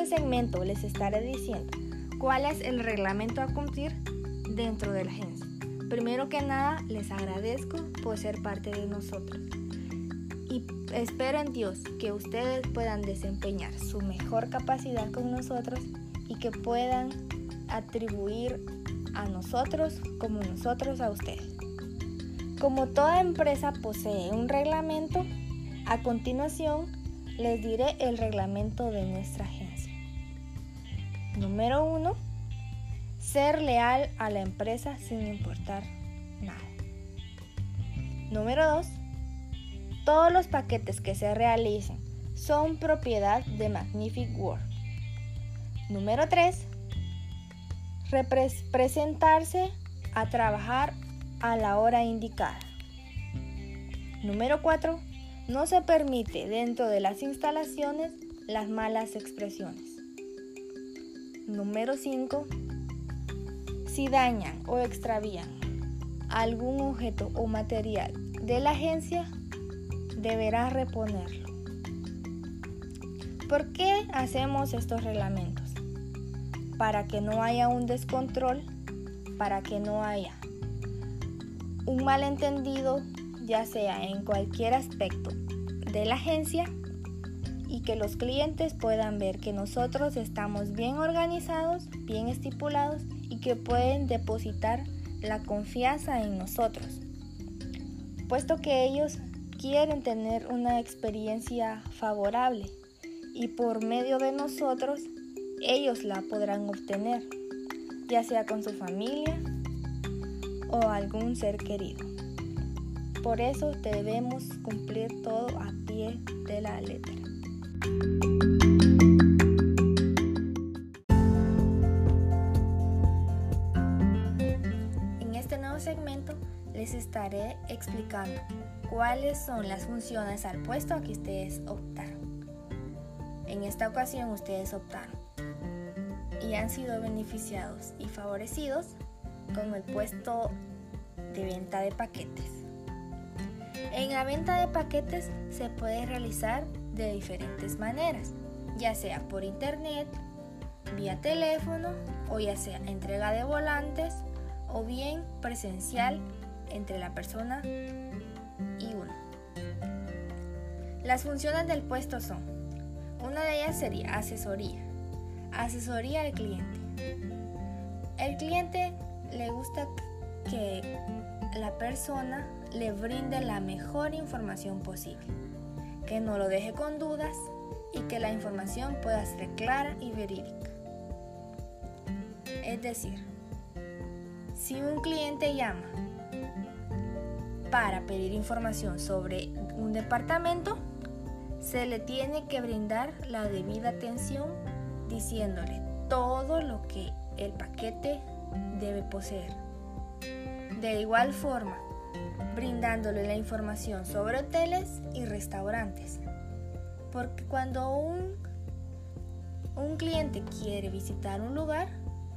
este segmento les estaré diciendo cuál es el reglamento a cumplir dentro de la agencia. Primero que nada, les agradezco por ser parte de nosotros y espero en Dios que ustedes puedan desempeñar su mejor capacidad con nosotros y que puedan atribuir a nosotros como nosotros a ustedes. Como toda empresa posee un reglamento, a continuación les diré el reglamento de nuestra agencia. Número 1. Ser leal a la empresa sin importar nada. Número 2. Todos los paquetes que se realicen son propiedad de Magnific World. Número 3. Presentarse a trabajar a la hora indicada. Número 4. No se permite dentro de las instalaciones las malas expresiones. Número 5. Si dañan o extravían algún objeto o material de la agencia, deberá reponerlo. ¿Por qué hacemos estos reglamentos? Para que no haya un descontrol, para que no haya un malentendido, ya sea en cualquier aspecto de la agencia, y que los clientes puedan ver que nosotros estamos bien organizados, bien estipulados y que pueden depositar la confianza en nosotros, puesto que ellos quieren tener una experiencia favorable y por medio de nosotros ellos la podrán obtener, ya sea con su familia, o algún ser querido. Por eso debemos cumplir todo a pie de la letra. En este nuevo segmento les estaré explicando cuáles son las funciones al puesto a que ustedes optaron. En esta ocasión ustedes optaron y han sido beneficiados y favorecidos con el puesto de venta de paquetes. En la venta de paquetes se puede realizar de diferentes maneras, ya sea por internet, vía teléfono o ya sea entrega de volantes o bien presencial entre la persona y uno. Las funciones del puesto son, una de ellas sería asesoría, asesoría al cliente. El cliente le gusta que la persona le brinde la mejor información posible, que no lo deje con dudas y que la información pueda ser clara y verídica. Es decir, si un cliente llama para pedir información sobre un departamento, se le tiene que brindar la debida atención diciéndole todo lo que el paquete debe poseer. De igual forma, brindándole la información sobre hoteles y restaurantes. Porque cuando un, un cliente quiere visitar un lugar,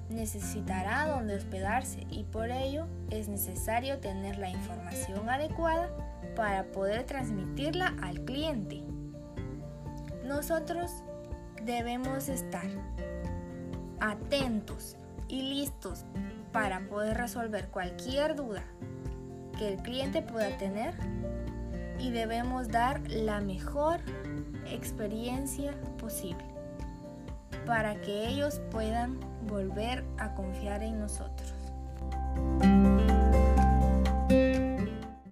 necesitará donde hospedarse y por ello es necesario tener la información adecuada para poder transmitirla al cliente. Nosotros debemos estar atentos y listos para poder resolver cualquier duda que el cliente pueda tener y debemos dar la mejor experiencia posible para que ellos puedan volver a confiar en nosotros.